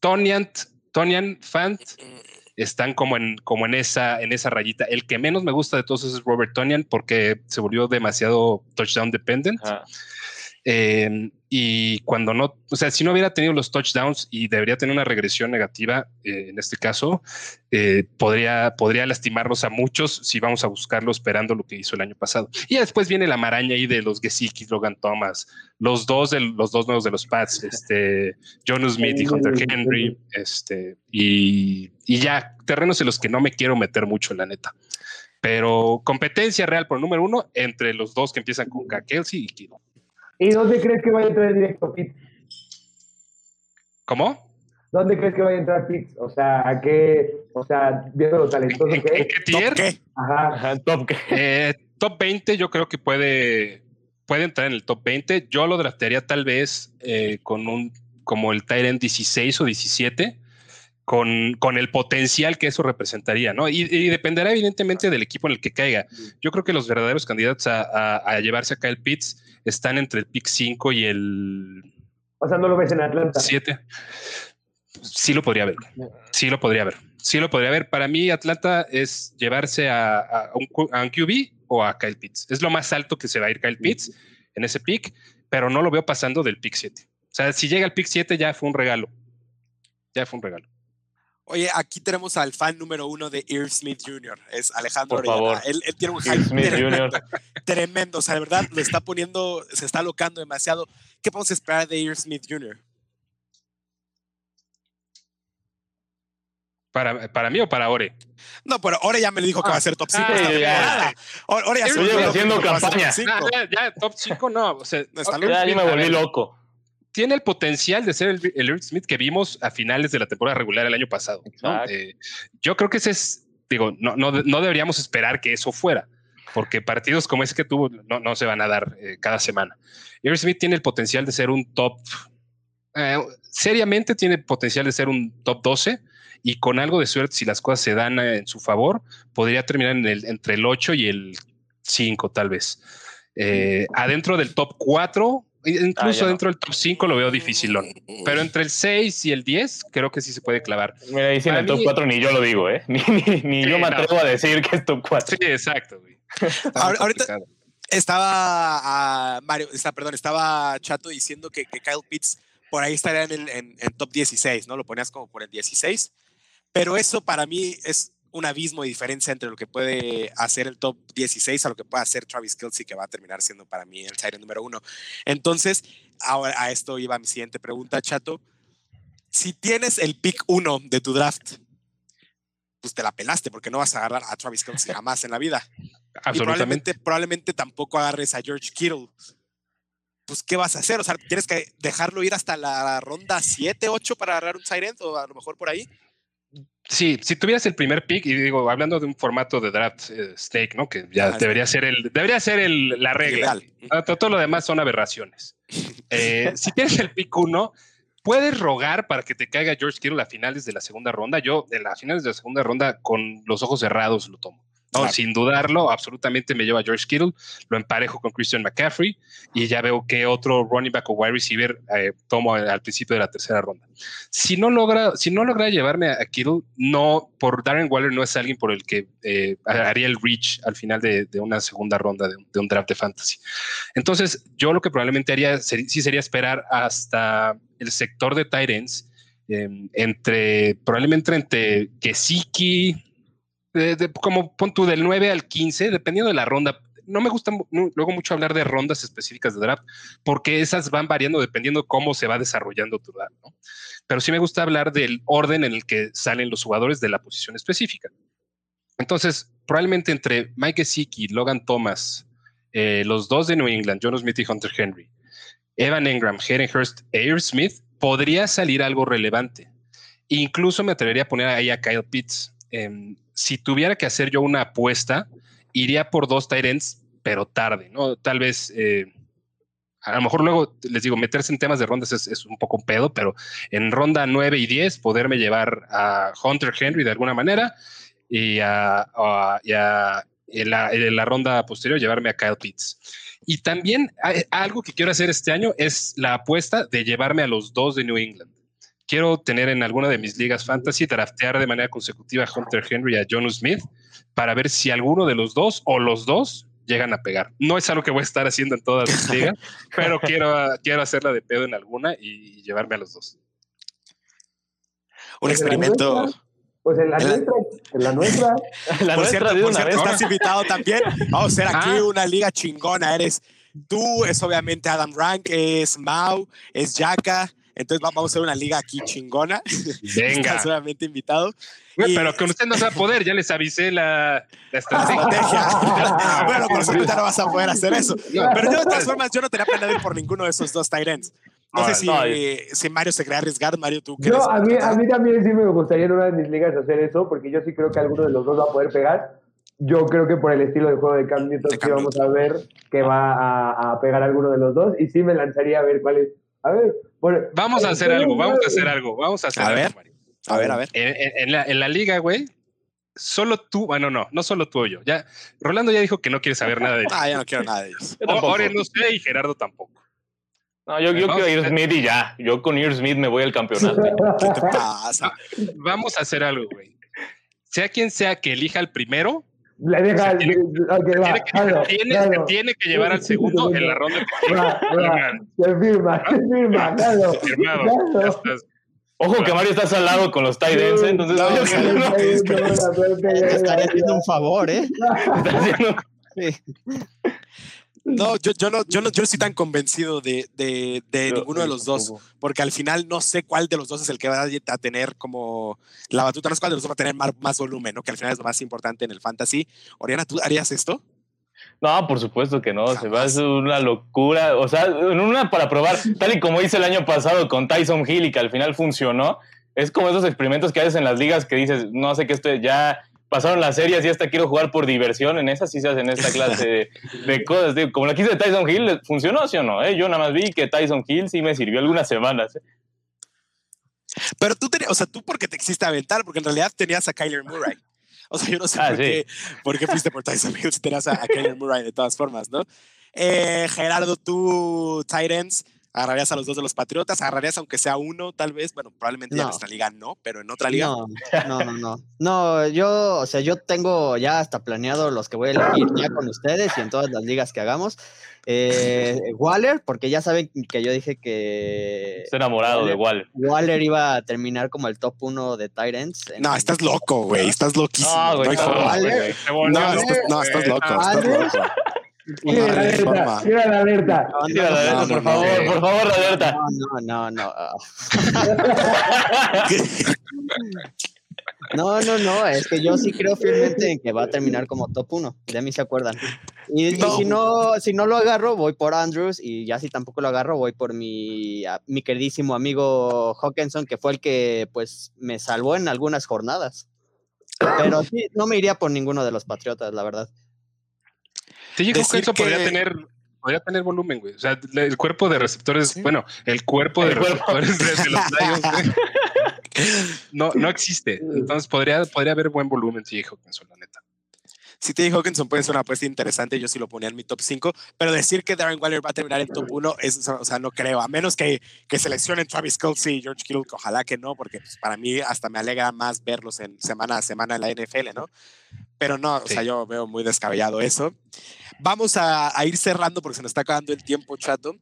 Tonian, Tonian Fant están como en, como en esa, en esa rayita. El que menos me gusta de todos es Robert Tonian porque se volvió demasiado touchdown dependent. Eh, y cuando no, o sea, si no hubiera tenido los touchdowns y debería tener una regresión negativa eh, en este caso, eh, podría, podría lastimarnos a muchos si vamos a buscarlo esperando lo que hizo el año pasado. Y después viene la maraña ahí de los Gesicki, Logan Thomas, los dos, de, los dos nuevos de los Pats, este, John Smith y Hunter Henry, este, y, y ya terrenos en los que no me quiero meter mucho, la neta. Pero competencia real por número uno entre los dos que empiezan con Kelsey y Kiro. ¿Y dónde crees que va a entrar directo Pitts? ¿Cómo? ¿Dónde crees que va a entrar Pitts? O sea, ¿a qué? O sea, viendo los talentosos que es. ¿Qué tier? ¿Qué? Ajá. top, eh, top 20 yo creo que puede, puede entrar en el top 20. Yo lo draftearía tal vez eh, con un como el Tyrant 16 o 17 con, con, el potencial que eso representaría, ¿no? Y, dependerá evidentemente del equipo en el que caiga. Yo creo que los verdaderos candidatos a, a, a llevarse acá el Pitts están entre el pick 5 y el... O sea, no lo ves en Atlanta. 7. Sí lo podría ver. Sí lo podría ver. Sí lo podría ver. Para mí, Atlanta es llevarse a, un, QB o a Kyle Pitts. Es lo más alto que se va a ir Kyle Pitts en ese pick, pero no lo veo pasando del pick 7. O sea, si llega al pick 7 ya fue un regalo. Ya fue un regalo. Oye, aquí tenemos al fan número uno de Irv Smith Jr., es Alejandro Por favor. Él, tiene un hype tremendo, tremendo, O sea, de verdad, lo está poniendo, se está locando demasiado. ¿Qué podemos esperar de Irv Smith Jr.? ¿Para, ¿Para mí o para Ore? No, pero Ore ya me dijo que va a ser top 5 ah, ya. Ore ya se haciendo campaña. Ah, ya, ya, top 5 no. O sea, ya, me volví loco tiene el potencial de ser el, el Smith que vimos a finales de la temporada regular el año pasado. Eh, yo creo que ese es, digo, no, no, no, deberíamos esperar que eso fuera, porque partidos como ese que tuvo no, no se van a dar eh, cada semana. Irv Smith tiene el potencial de ser un top, eh, seriamente tiene potencial de ser un top 12 y con algo de suerte, si las cosas se dan en su favor, podría terminar en el, entre el 8 y el 5 tal vez. Eh, adentro del top 4, incluso Ah, dentro del top 5 lo veo dificilón. Pero entre el 6 y el 10 creo que sí se puede clavar. Mira, ahí sí en Para el top mí- 4 ni yo lo digo, ¿eh? Ni, ni, ni Sí, yo me no. atrevo a decir que es top 4. Sí, exacto, güey. Ahorita-. Estaba ah, Mario, está, perdón, estaba Chato diciendo que, que Kyle Pitts por ahí estaría en, el, en, en top 16, ¿no? Lo ponías como por el 16. Pero eso para mí es un abismo de diferencia entre lo que puede hacer el top 16 a lo que puede hacer Travis Kelsey, que va a terminar siendo para mí el Tyrant número uno. Entonces, ahora a esto iba mi siguiente pregunta, Chato. Si tienes el pick 1 de tu draft, pues te la pelaste porque no vas a agarrar a Travis Kelsey jamás en la vida. Y probablemente, probablemente tampoco agarres a George Kittle. Pues, ¿qué vas a hacer? O sea, ¿tienes que dejarlo ir hasta la ronda 7, 8 para agarrar un Tyrant o a lo mejor por ahí? Sí, si tuvieras el primer pick, y digo, hablando de un formato de draft eh, stake, ¿no? Que ya Ah, sí. debería ser el, debería ser el, la regla. Ah, Todo, todo lo demás son aberraciones. Eh, si tienes el pick 1, puedes rogar para que te caiga George Kittle a finales de la segunda ronda. Yo, en las finales de la segunda ronda, con los ojos cerrados lo tomo. No, Claro. sin dudarlo, absolutamente me lleva a George Kittle, lo emparejo con Christian McCaffrey y ya veo que otro running back o wide receiver eh, tomo al principio de la tercera ronda. Si no logra, si no logra llevarme a, Kittle, no, por Darren Waller no es alguien por el que eh, haría el reach al final de, de una segunda ronda de, un- de un draft de fantasy. Entonces, yo lo que probablemente haría ser- sí sería esperar hasta el sector de tight ends, eh, entre probablemente entre Gesicki, como pon tú del 9 al 15, dependiendo de la ronda. No me gusta luego mucho hablar de rondas específicas de draft, porque esas van variando dependiendo cómo se va desarrollando tu draft, ¿no? Pero sí me gusta hablar del orden en el que salen los jugadores de la posición específica. Entonces, probablemente entre Mike Gesicki, Logan Thomas, eh, los dos de New England, John Smith y Hunter Henry, Evan Engram, Hayden Hurst e Smith, podría salir algo relevante. Incluso me atrevería a poner ahí a Kyle Pitts. Em, si tuviera que hacer yo una apuesta, iría por dos ends, pero tarde, ¿no? Tal vez, eh, a lo mejor luego les digo, meterse en temas de rondas es, un poco un pedo, pero en ronda 9 y 10, poderme llevar a Hunter Henry de alguna manera y a, en, la, ronda posterior llevarme a Kyle Pitts. Y también hay- algo que quiero hacer este año es la apuesta de llevarme a los dos de New England. Quiero tener en alguna de mis ligas fantasy, draftear de manera consecutiva a Hunter Henry y a John Smith para ver si alguno de los dos o los dos llegan a pegar. No es algo que voy a estar haciendo en todas las ligas, pero quiero, quiero hacerla de pedo en alguna y llevarme a los dos. Un Pues en la experimento. nuestra- Pues en la En la- nuestra, en la nuestra, La Por nuestra cierto, de por una cierto, vez. estás invitado también. Vamos a hacer aquí Ah. una liga chingona. Eres tú, es obviamente Adam Rank, es Mau, es Yaka. Entonces va- vamos a hacer una liga aquí chingona. Venga. Estás obviamente invitado. Güey, Y- pero con usted no se va a poder, ya les avisé la, la estrategia. estrategia. bueno, con nosotros ya no vas a poder hacer eso. No. Pero yo, de todas formas, yo no tenía planeado ir por ninguno de esos dos tight ends. No sé si, No, si Mario se quería arriesgar. Mario, tú yo eres- a mí, a mí también sí me gustaría en una de mis ligas hacer eso, porque yo sí creo que alguno de los dos va a poder pegar. Yo creo que por el estilo de juego de Cam Newton De sí vamos a ver que va a, a pegar alguno de los dos y sí me lanzaría a ver cuál es. A ver, bueno, Vamos a hacer algo, vamos a hacer algo, vamos a hacer A algo, ver. Mario. A ver, a ver. En, en- en la, en la liga, güey, solo tú, bueno, no, no solo tú o yo. Ya, Rolando ya dijo que no quiere saber nada de Ah, ya no quiero nada de ellos. Yo O- tampoco. Ore no sé y Gerardo tampoco. No, yo, yo quiero ir Smith y ya. Yo con Ir Smith me voy al campeonato. ¿Qué te pasa? Vamos a hacer algo, güey. Sea quien sea que elija el primero, le deja. Se tiene- va, tiene, que, tiene- tiene llevar al segundo en la ronda que Va, va, se firma, se firma, firmado. estás. Ojo que Mario está salado con los tight ends, ¿eh? entonces No, haciendo un favor, ¿eh? está haciendo- Sí. No, yo, yo no, yo no, yo no estoy tan convencido de, de, de Yo- ninguno de los dos, porque al final no sé cuál de los dos es el que va a tener como la batuta, no sé cuál de los dos va a tener más, más volumen, ¿no? Que al final es lo más importante en el fantasy. Oriana, ¿tú harías esto? No, por supuesto que no, se va a hacer una locura, o sea, en una para probar, tal y como hice el año pasado con Tyson Hill y que al final funcionó, es como esos experimentos que haces en las ligas que dices, no sé qué estoy, ya pasaron las series y hasta quiero jugar por diversión, en esas sí se hacen esta clase de, de cosas, digo, como la quise de Tyson Hill, ¿funcionó sí o no? eh? Yo nada más vi que Tyson Hill sí me sirvió algunas semanas. eh. Pero tú tenías, o sea, tú porque te quisiste aventar, porque en realidad tenías a Kyler Murray. O sea, yo no sé Ah, por, sí. qué, por qué fuiste por Tyson Hill si tenías a, a Kyler Murray de todas formas, ¿no? Eh, Gerardo, tú, Titans, agarrarías a los dos de los Patriotas, agarrarías aunque sea uno, tal vez, bueno, probablemente ya en No. nuestra liga no, pero en otra liga. No, no, no, no. No, yo, o sea, yo tengo ya hasta planeado los que voy a elegir ya con ustedes y en todas las ligas que hagamos. Eh, Waller, porque ya saben que yo dije que Estoy enamorado de Waller. Waller iba a terminar como el top uno de Titans. No, estás loco, güey, estás loquísimo. No, güey, no no. Waller. No, estás, no, loco, estás loco. Tira la alerta, tira la alerta. Tira la alerta, No, no, por no, favor, por favor, la alerta. No, no, no. No, no, no, es que yo sí creo fielmente en que va a terminar como top 1, de mí se acuerdan. Y, y No. si no, si no lo agarro, voy por Andrews, y ya si tampoco lo agarro, voy por mi, a- mi queridísimo amigo Hawkinson, que fue el que pues me salvó en algunas jornadas. Pero sí, no me iría por ninguno de los Patriotas, la verdad. Decir Hawkinson que- podría tener podría tener volumen, güey. O sea, el cuerpo de receptores, Sí. bueno, el cuerpo de El receptores de, de los Lions, güey, no, no existe. Entonces podría, podría haber buen volumen TJ Hawkinson, la neta. Si T.J. Hawkinson puede ser una apuesta interesante, yo sí lo ponía en mi top 5, pero decir que Darren Waller va a terminar en top 1, es, o sea, no creo, a menos que, que seleccionen Travis Kelsey y George Kittle, que ojalá que no, porque pues, para mí hasta me alegra más verlos en semana a semana en la NFL, ¿no? Pero no, o Sí. sea, yo veo muy descabellado eso. Vamos a, a ir cerrando porque se nos está acabando el tiempo, chato.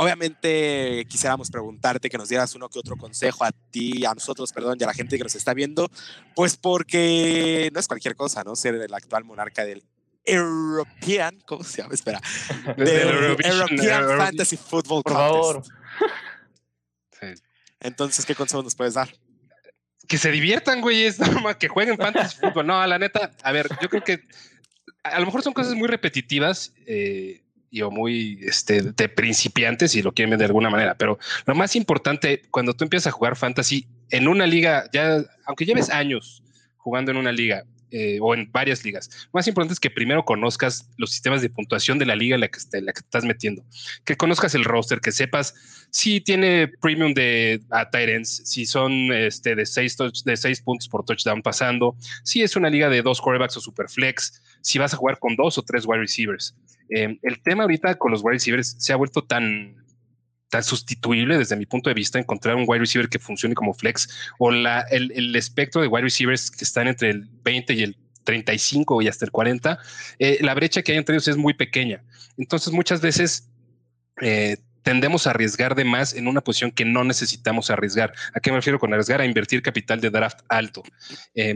Obviamente quisiéramos preguntarte que nos dieras uno que otro consejo a ti, a nosotros, perdón, y a la gente que nos está viendo, pues porque no es cualquier cosa, ¿no? Ser el actual monarca del European, ¿cómo se llama? Espera. Del European Euro- Fantasy Football Por Contest. favor. Sí. Entonces, ¿qué consejo nos puedes dar? que se diviertan, güeyes, no, ma, que jueguen fantasy fútbol. No, la neta, a ver, yo creo que a a lo mejor son cosas muy repetitivas eh, y o muy este, de principiantes, si lo quieren ver de alguna manera, pero lo más importante cuando tú empiezas a jugar fantasy en una liga, ya, aunque lleves años jugando en una liga eh, o en varias ligas, más importante es que primero conozcas los sistemas de puntuación de la liga en la que, te, la que estás metiendo, que conozcas el roster, que sepas si tiene premium de a ends, si son este, de, seis de seis puntos por touchdown pasando, si es una liga de dos quarterbacks o super flex, si vas a jugar con dos o tres wide receivers. Eh, el tema ahorita con los wide receivers se ha vuelto tan, tan sustituible desde mi punto de vista, encontrar un wide receiver que funcione como flex o la, el, el espectro de wide receivers que están entre el 20 y el 35 y hasta el 40, eh, la brecha que hay entre ellos es muy pequeña. Entonces muchas veces eh, tendemos a arriesgar de más en una posición que no necesitamos arriesgar. ¿A qué me refiero con arriesgar? A invertir capital de draft alto. Eh,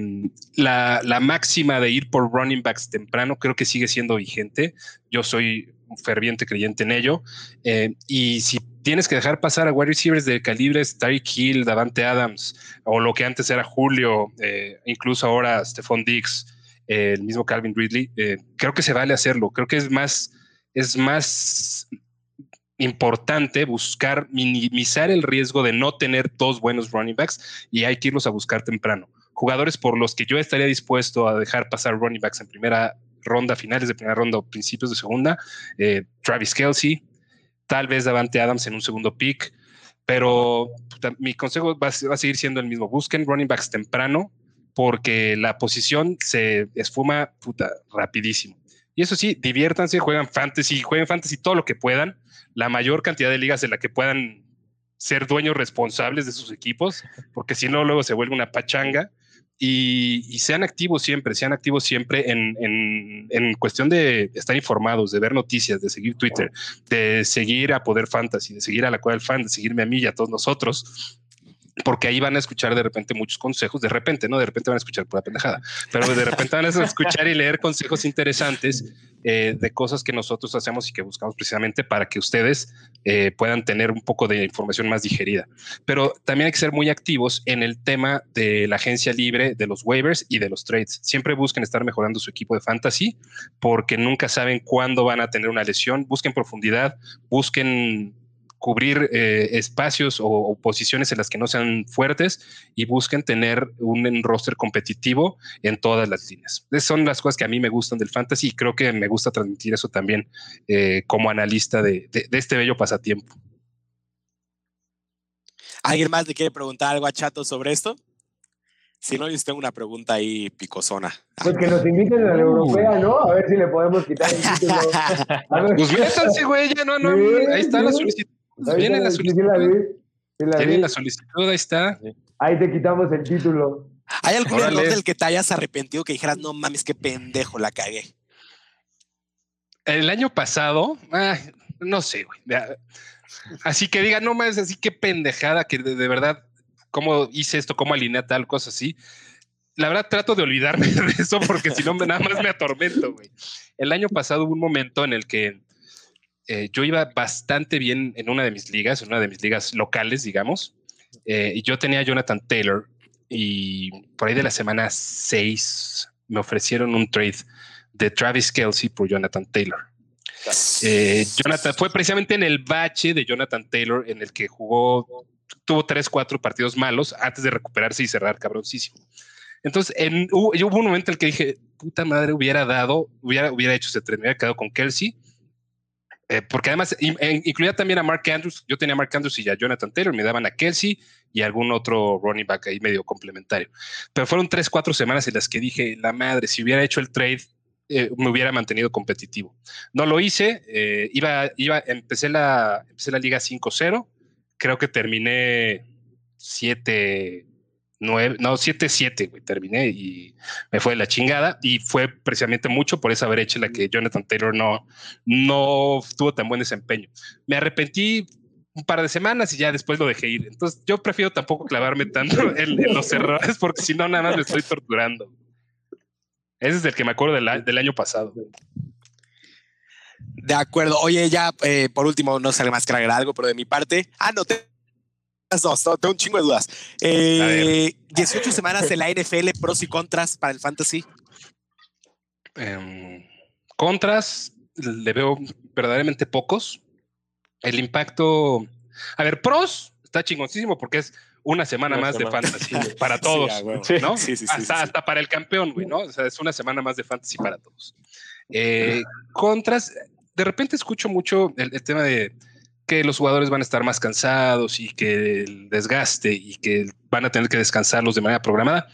la, la, máxima de ir por running backs temprano creo que sigue siendo vigente. Yo soy un ferviente creyente en ello. Eh, y si tienes que dejar pasar a wide receivers de calibres Tyreek Hill, Davante Adams, o lo que antes era Julio, eh, incluso ahora Stephon Diggs, eh, el mismo Calvin Ridley, eh, creo que se vale hacerlo. Creo que es más, es más importante buscar minimizar el riesgo de no tener dos buenos running backs y hay que irlos a buscar temprano. Jugadores por los que yo estaría dispuesto a dejar pasar running backs en primera ronda, finales de primera ronda o principios de segunda, Travis Kelsey, tal vez Davante Adams en un segundo pick, pero mi consejo va, va, a seguir siendo el mismo. Busquen running backs temprano porque la posición se esfuma puta, rapidísimo. Y eso sí, diviértanse, juegan fantasy, jueguen fantasy todo lo que puedan, la mayor cantidad de ligas en la que puedan ser dueños responsables de sus equipos, porque si no, luego se vuelve una pachanga. Y, sean activos siempre, sean activos siempre en, en, en, cuestión de estar informados, de ver noticias, de seguir Twitter, de seguir a Poder Fantasy, de seguir a la Cueva del Fan, de seguirme a mí y a todos nosotros, porque ahí van a escuchar de repente muchos consejos, de repente, no, de repente van a escuchar pura pendejada, pero de repente van a escuchar y leer consejos interesantes eh, de cosas que nosotros hacemos y que buscamos precisamente para que ustedes eh, puedan tener un poco de información más digerida. Pero también hay que ser muy activos en el tema de la agencia libre, de los waivers y de los trades. Siempre busquen estar mejorando su equipo de fantasy porque nunca saben cuándo van a tener una lesión. Busquen profundidad, busquen cubrir eh, espacios o, o, posiciones en las que no sean fuertes y busquen tener un roster competitivo en todas las líneas. Esas son las cosas que a mí me gustan del fantasy y creo que me gusta transmitir eso también eh, como analista de, de, de, este bello pasatiempo. ¿Alguien más le quiere preguntar algo a Chato sobre esto? Si no, yo tengo una pregunta ahí picosona. Pues que nos inviten a la europea, ¿no? A ver si le podemos quitar el título. Pues métanse, güey, ya no, no. Ahí está la solicitud. Ahí Viene la solicitud. la vi, sí la Tiene vi. la solicitud, ahí está. Ahí te quitamos el título. ¿Hay algún Órale. error del que te hayas arrepentido que dijeras, no mames, qué pendejo, la cagué? El año pasado, ah, no sé, güey. Así que diga, no más, así que pendejada que de, de verdad, cómo hice esto, cómo alineé tal, cosa así. La verdad, trato de olvidarme de eso porque si no, nada más me atormento, güey. El año pasado hubo un momento en el que eh, yo iba bastante bien en una de mis ligas, en una de mis ligas locales, digamos. eh, y yo tenía Jonathan Taylor y por ahí de la semana 6 me ofrecieron un trade de Travis Kelsey por Jonathan Taylor. Eh, Jonathan fue precisamente en el bache de Jonathan Taylor en el que jugó, tuvo tres, cuatro partidos malos antes de recuperarse y cerrar cabroncísimo. Entonces, en, hubo, un momento en el que dije, puta madre, hubiera dado, hubiera, hubiera hecho ese tren, me hubiera quedado con Kelsey. Eh, porque además en- incluía también a Mark Andrews. Yo tenía a Mark Andrews y a Jonathan Taylor, me daban a Kelsey y algún otro running back ahí medio complementario. Pero fueron tres, cuatro semanas en las que dije, la madre, si hubiera hecho el trade, eh, me hubiera mantenido competitivo. No lo hice, eh, iba, iba, empecé la, empecé la liga 5-0, creo que terminé 7, 9, no, 7-7, güey, terminé y me fue de la chingada y fue precisamente mucho por esa brecha en la que Jonathan Taylor no, no tuvo tan buen desempeño. Me arrepentí un par de semanas y ya después lo dejé ir. Entonces yo prefiero tampoco clavarme tanto en, los errores porque si no nada más me estoy torturando. Ese es el que me acuerdo del, del año pasado. De acuerdo. Oye, ya eh, por último, no sale más que agregar algo, pero de mi parte. Ah, no, te. Las dos, no, tengo un chingo de dudas. Eh, 18 semanas en la NFL, pros y contras para el fantasy. Em, contras, le veo verdaderamente pocos. El impacto. A ver, pros está chingoncísimo porque es una semana Una más semana. de fantasy para todos, Sí. ¿no? Sí, sí, sí, hasta, sí, sí. hasta para el campeón, güey, ¿no? O sea, es una semana más de fantasy para todos. Eh, contras, de repente escucho mucho el, el tema de que los jugadores van a estar más cansados y que el desgaste y que van a tener que descansarlos de manera programada.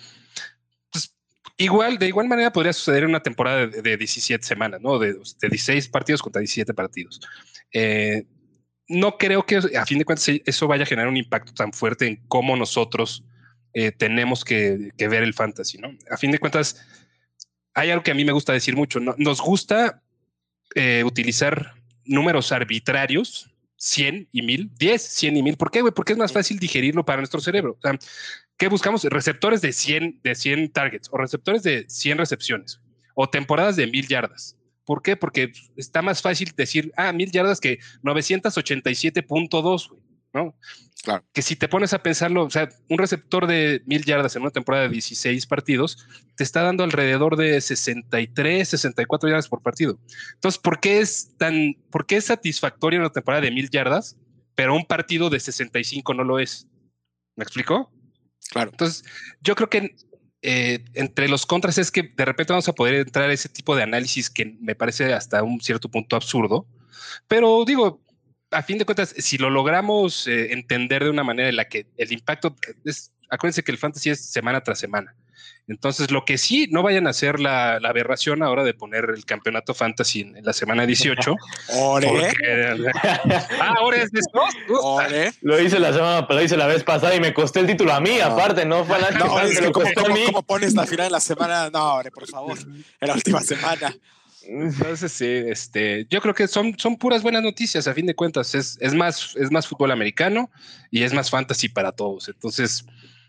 Pues igual, de igual manera podría suceder en una temporada de, de 17 semanas, ¿no? De, de 16 partidos contra 17 partidos. Eh, no creo que a fin de cuentas eso vaya a generar un impacto tan fuerte en cómo nosotros eh, tenemos que, que ver el fantasy, ¿no? A fin de cuentas, hay algo que a mí me gusta decir mucho, ¿no? Nos gusta eh, utilizar números arbitrarios, 100 y 1000, 10, 100 y 1000. ¿Por qué, güey? Porque es más fácil digerirlo para nuestro cerebro. O sea, ¿qué buscamos? Receptores de 100, de 100 targets o receptores de 100 recepciones o temporadas de 1000 yardas. ¿Por qué? Porque está más fácil decir, ah, 1000 yardas que 987.2, güey, ¿no? Claro. Que si te pones a pensarlo, o sea, un receptor de 1000 yardas en una temporada de 16 partidos te está dando alrededor de 63, 64 yardas por partido. Entonces, ¿por qué es tan, por qué es satisfactoria una temporada de 1000 yardas, pero un partido de 65 no lo es? ¿Me explicó? Claro. Entonces, yo creo que eh, entre los contras es que de repente vamos a poder entrar a ese tipo de análisis que me parece hasta un cierto punto absurdo, pero digo, a fin de cuentas, si lo logramos eh, entender de una manera en la que el impacto es, acuérdense que el fantasy es semana tras semana. Entonces, lo que sí, no vayan a hacer la, la aberración ahora de poner el campeonato fantasy en, en la semana 18. Ore, porque, ah, ahora es de ore. Lo hice la semana, lo hice la vez pasada y me costé el título a mí, No. aparte, no fue la No, me que lo ¿cómo, costó a mí. cómo pones la final de la semana? No, ore, por favor. En la última semana. Entonces, sí, este, yo creo que son, son puras buenas noticias, a fin de cuentas. Es, es, más, es más fútbol americano y es más fantasy para todos. Entonces,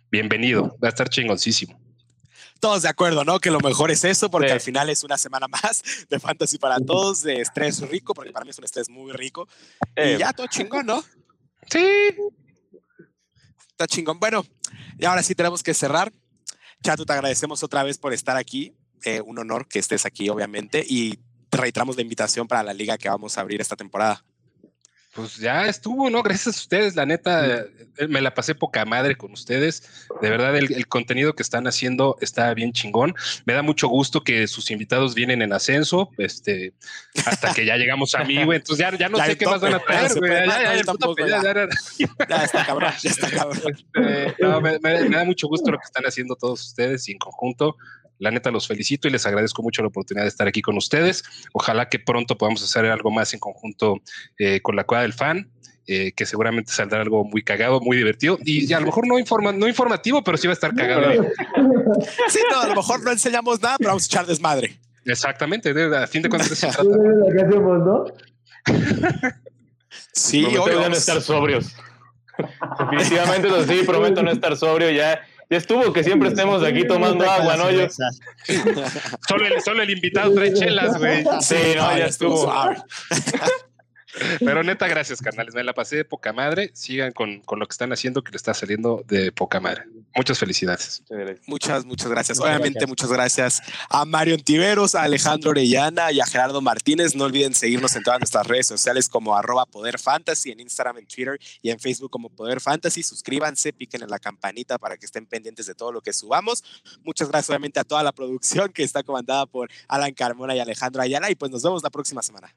bienvenido, va a estar chingoncísimo. Todos de acuerdo, ¿no? Que lo mejor es eso, porque Sí. al final es una semana más de fantasy para todos, de estrés rico, porque para mí es un estrés muy rico. Eh, y ya todo chingón, ¿no? Sí, Está chingón. Bueno, y ahora sí tenemos que cerrar. Chato, te agradecemos otra vez por estar aquí. Eh, un honor que estés aquí, obviamente. Y te reiteramos la invitación para la liga que vamos a abrir esta temporada. pues ya estuvo, ¿no? Gracias a ustedes, la neta, eh, me la pasé poca madre con ustedes. De verdad, el, contenido que están haciendo está bien chingón. Me da mucho gusto que sus invitados vienen en ascenso, este, hasta que ya llegamos a mí, güey. Entonces ya, ya no sé qué más van a traer, güey. Ya, está cabrón, ya está cabrón. Este, no, me, me da mucho gusto lo que están haciendo todos ustedes y en conjunto. La neta los felicito y les agradezco mucho la oportunidad de estar aquí con ustedes. Ojalá que pronto podamos hacer algo más en conjunto eh, con la Cueva del Fan. Eh, que seguramente saldrá algo muy cagado, muy divertido y, a lo mejor no, informa, no informativo, pero sí va a estar cagado. Sí, no, a lo mejor no enseñamos nada, pero vamos a echar desmadre. Exactamente, a fin de cuentas se trata. ¿no? Sí, obvio. no estar sobrios. Definitivamente sí, prometo no estar sobrio ya ya estuvo que siempre estemos aquí tomando agua, ¿no? Yo... solo, el, solo el invitado trae chelas, güey. Sí, no, ya estuvo. Pero neta, gracias, carnales. Me la pasé de poca madre. Sigan con, con, lo que están haciendo, que le está saliendo de poca madre. Muchas felicidades. Muchas, muchas gracias. Obviamente, muchas gracias a Mario Tiveros, a Alejandro Orellana y a Gerardo Martínez. No olviden seguirnos en todas nuestras redes sociales como arroba Poder Fantasy, en Instagram, en Twitter y en Facebook como Poder Fantasy. Suscríbanse, piquen en la campanita para que estén pendientes de todo lo que subamos. Muchas gracias, obviamente, a toda la producción que está comandada por Alan Carmona y Alejandro Ayala. Y pues nos vemos la próxima semana.